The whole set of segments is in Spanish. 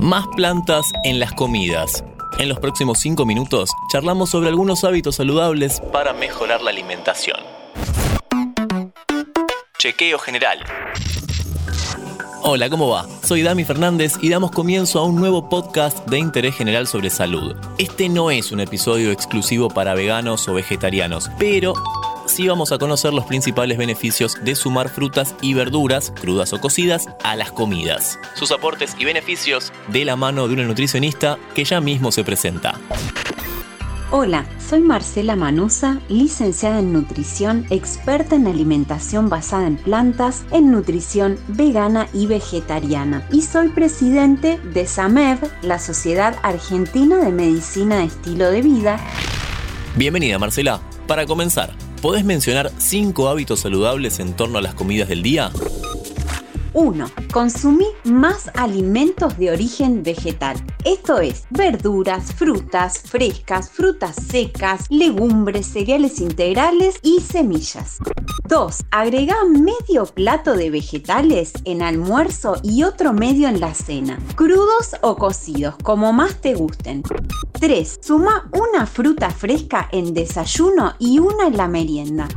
Más plantas en las comidas. En los próximos 5 minutos charlamos sobre algunos hábitos saludables para mejorar la alimentación. Chequeo general. Hola, ¿cómo va? Soy Dami Fernández y damos comienzo a un nuevo podcast de interés general sobre salud. Este no es un episodio exclusivo para veganos o vegetarianos, pero sí vamos a conocer los principales beneficios de sumar frutas y verduras, crudas o cocidas, a las comidas. Sus aportes y beneficios de la mano de una nutricionista que ya mismo se presenta. Hola, soy Marcela Manusa, licenciada en nutrición, experta en alimentación basada en plantas, en nutrición vegana y vegetariana. Y soy presidente de SAMEV, la Sociedad Argentina de Medicina de Estilo de Vida. Bienvenida Marcela. Para comenzar, ¿Podés mencionar cinco hábitos saludables en torno a las comidas del día? 1. Consumí más alimentos de origen vegetal. Esto es verduras, frutas frescas, frutas secas, legumbres, cereales integrales y semillas. 2. Agrega medio plato de vegetales en almuerzo y otro medio en la cena, crudos o cocidos, como más te gusten. 3. Suma una fruta fresca en desayuno y una en la merienda.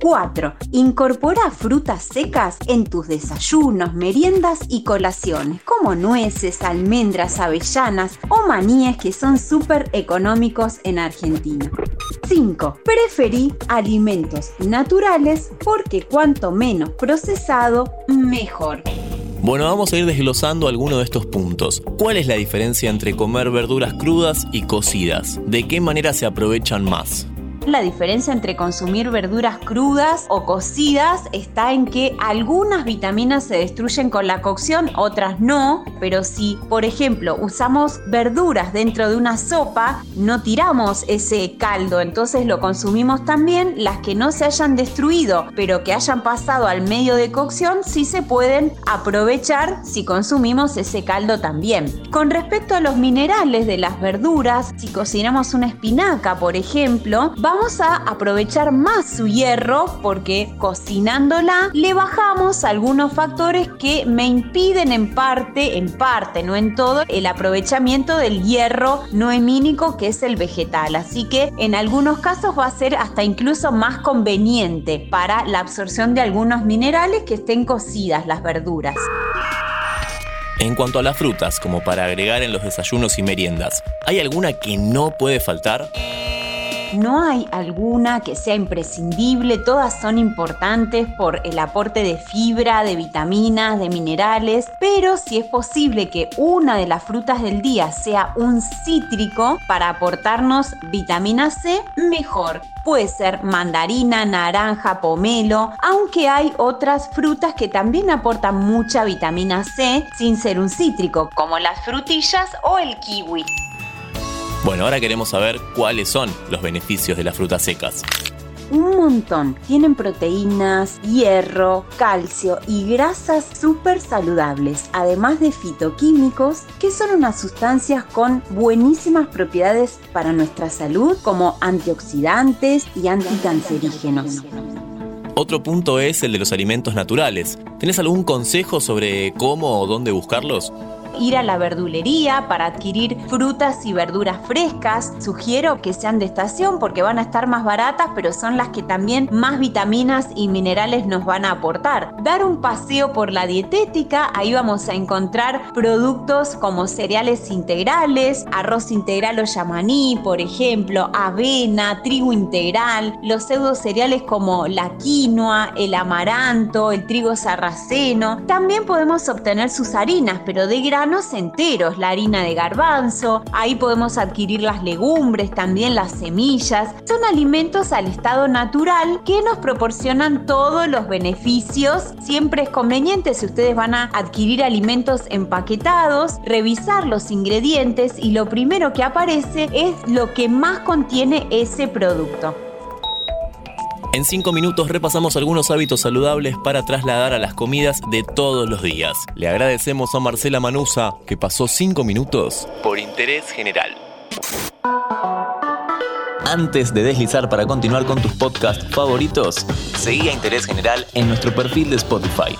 4. Incorpora frutas secas en tus desayunos, meriendas y colaciones, como nueces, almendras, avellanas o maníes que son súper económicos en Argentina. 5. Preferí alimentos naturales porque cuanto menos procesado, mejor. Bueno, vamos a ir desglosando algunos de estos puntos. ¿Cuál es la diferencia entre comer verduras crudas y cocidas? ¿De qué manera se aprovechan más? La diferencia entre consumir verduras crudas o cocidas está en que algunas vitaminas se destruyen con la cocción, otras no, pero si, por ejemplo, usamos verduras dentro de una sopa, no tiramos ese caldo, entonces lo consumimos también. Las que no se hayan destruido, pero que hayan pasado al medio de cocción, sí se pueden aprovechar si consumimos ese caldo también. Con respecto a los minerales de las verduras, si cocinamos una espinaca, por ejemplo, vamos vamos a aprovechar más su hierro porque cocinándola le bajamos algunos factores que me impiden en parte, en parte, no en todo, el aprovechamiento del hierro no hemínico que es el vegetal. Así que en algunos casos va a ser hasta incluso más conveniente para la absorción de algunos minerales que estén cocidas las verduras. En cuanto a las frutas, como para agregar en los desayunos y meriendas, ¿hay alguna que no puede faltar? No hay alguna que sea imprescindible, todas son importantes por el aporte de fibra, de vitaminas, de minerales, pero si es posible que una de las frutas del día sea un cítrico para aportarnos vitamina C, mejor. Puede ser mandarina, naranja, pomelo, aunque hay otras frutas que también aportan mucha vitamina C sin ser un cítrico, como las frutillas o el kiwi. Bueno, ahora queremos saber cuáles son los beneficios de las frutas secas un montón. Tienen proteínas, hierro, calcio y grasas súper saludables, además de fitoquímicos, que son unas sustancias con buenísimas propiedades para nuestra salud, como antioxidantes y anticancerígenos. Otro punto es el de los alimentos naturales. ¿Tenés algún consejo sobre cómo o dónde buscarlos? Ir a la verdulería para adquirir frutas y verduras frescas. Sugiero que sean de estación porque van a estar más baratas, pero son las que también más vitaminas y minerales nos van a aportar. Dar un paseo por la dietética, ahí vamos a encontrar productos como cereales integrales, arroz integral o yamaní, por ejemplo, avena, trigo integral, los pseudo cereales como la quinoa, el amaranto, el trigo sarraceno. También podemos obtener sus harinas, pero de gran enteros, la harina de garbanzo, ahí podemos adquirir las legumbres, también las semillas. Son alimentos al estado natural que nos proporcionan todos los beneficios. Siempre es conveniente si ustedes van a adquirir alimentos empaquetados, revisar los ingredientes y lo primero que aparece es lo que más contiene ese producto. En cinco minutos repasamos algunos hábitos saludables para trasladar a las comidas de todos los días. Le agradecemos a Marcela Manusa que pasó cinco minutos por interés general. Antes de deslizar para continuar con tus podcasts favoritos, seguí a Interés General en nuestro perfil de Spotify.